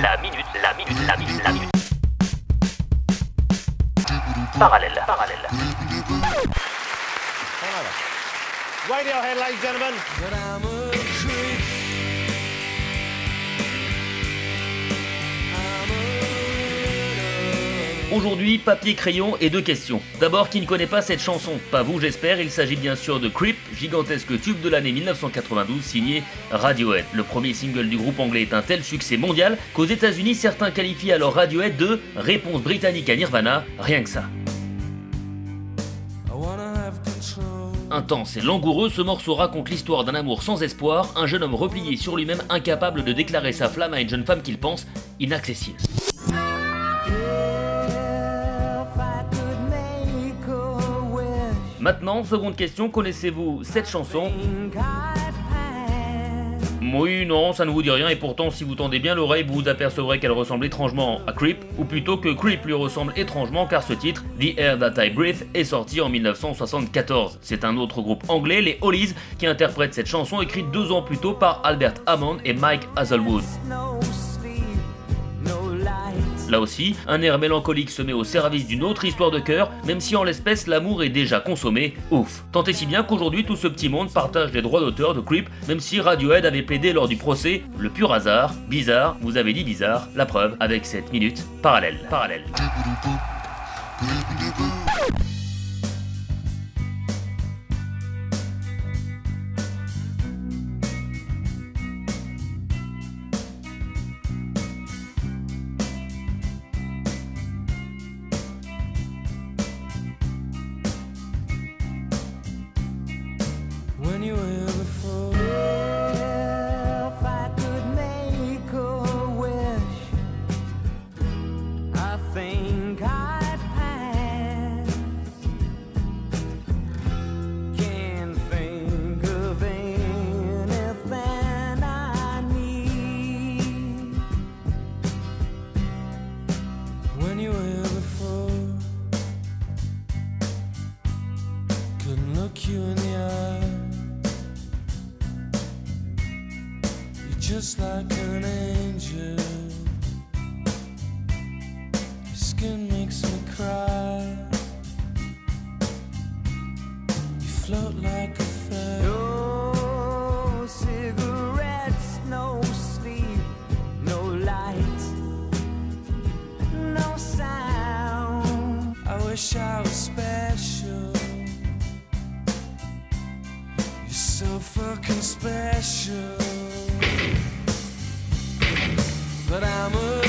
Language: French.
La minute, la minute, la minute, la minute. Parallèle, parallèle. Radiohead, ladies and gentlemen. Aujourd'hui, papier crayon et deux questions. D'abord, qui ne connaît pas cette chanson? Pas vous, j'espère. Il s'agit bien sûr de Creep, gigantesque tube de l'année 1992 signé Radiohead. Le premier single du groupe anglais est un tel succès mondial qu'aux États-Unis, certains qualifient alors Radiohead de réponse britannique à Nirvana, rien que ça. Intense et langoureux, ce morceau raconte l'histoire d'un amour sans espoir, un jeune homme replié sur lui-même incapable de déclarer sa flamme à une jeune femme qu'il pense inaccessible. Maintenant, seconde question, connaissez-vous cette chanson? Oui, non, ça ne vous dit rien, et pourtant, si vous tendez bien l'oreille, vous apercevrez qu'elle ressemble étrangement à Creep, ou plutôt que Creep lui ressemble étrangement car ce titre, The Air That I Breathe, est sorti en 1974. C'est un autre groupe anglais, les Hollies, qui interprète cette chanson écrite deux ans plus tôt par Albert Hammond et Mike Hazelwood. Là aussi, un air mélancolique se met au service d'une autre histoire de cœur, même si en l'espèce l'amour est déjà consommé, ouf. Tant et si bien qu'aujourd'hui tout ce petit monde partage les droits d'auteur de Creep, même si Radiohead avait plaidé lors du procès le pur hasard, bizarre, vous avez dit bizarre, la preuve avec cette minute parallèle, parallèle. When you just like an angel. Your skin makes me cry. You float like a feather. No cigarettes, no sleep, no light, no sound. I wish I was special. So fucking special. But I'm a